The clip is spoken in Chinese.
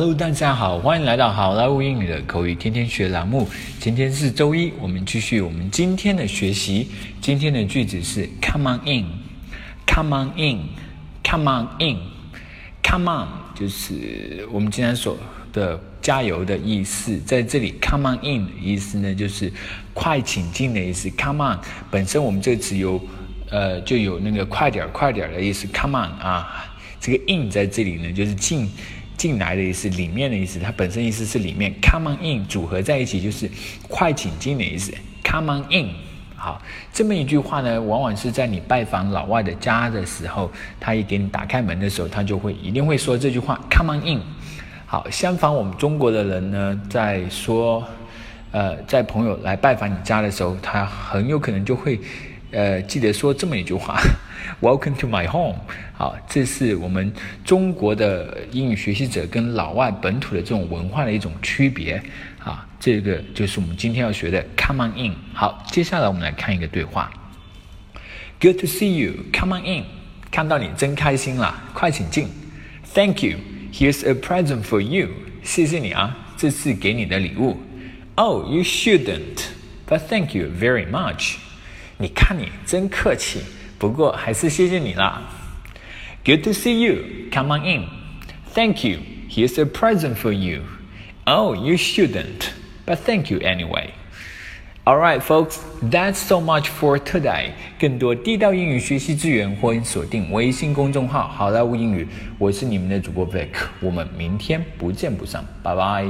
Hello，大家好，欢迎来到好莱坞英语的口语天天学栏目。今天是周一，我们继续我们今天的学习。今天的句子是 Come on in，Come on in，Come on in，Come on 就是我们今天所的加油的意思。在这里，Come on in 的意思呢，就是快请进的意思。Come on 本身我们这个词有呃就有那个快点快点的意思。Come on 啊，这个 in 在这里呢就是进。进来的意思，里面的意思，它本身意思是里面。Come on in，组合在一起就是快请进的意思。Come on in，好，这么一句话呢，往往是在你拜访老外的家的时候，他一给你打开门的时候，他就会一定会说这句话。Come on in，好，相反，我们中国的人呢，在说，呃，在朋友来拜访你家的时候，他很有可能就会。呃，记得说这么一句话，Welcome to my home。好，这是我们中国的英语学习者跟老外本土的这种文化的一种区别。啊，这个就是我们今天要学的 Come on in。好，接下来我们来看一个对话。Good to see you. Come on in。看到你真开心啦，快请进。Thank you. Here's a present for you. 谢谢你啊，这是给你的礼物。Oh, you shouldn't. But thank you very much. 你看你真客气，不过还是谢谢你啦。Good to see you. Come on in. Thank you. Here's a present for you. Oh, you shouldn't, but thank you anyway. All right, folks, that's so much for today. 更多地道英语学习资源，欢迎锁定微信公众号“好莱坞英语”。我是你们的主播 Vic，我们明天不见不散，拜拜。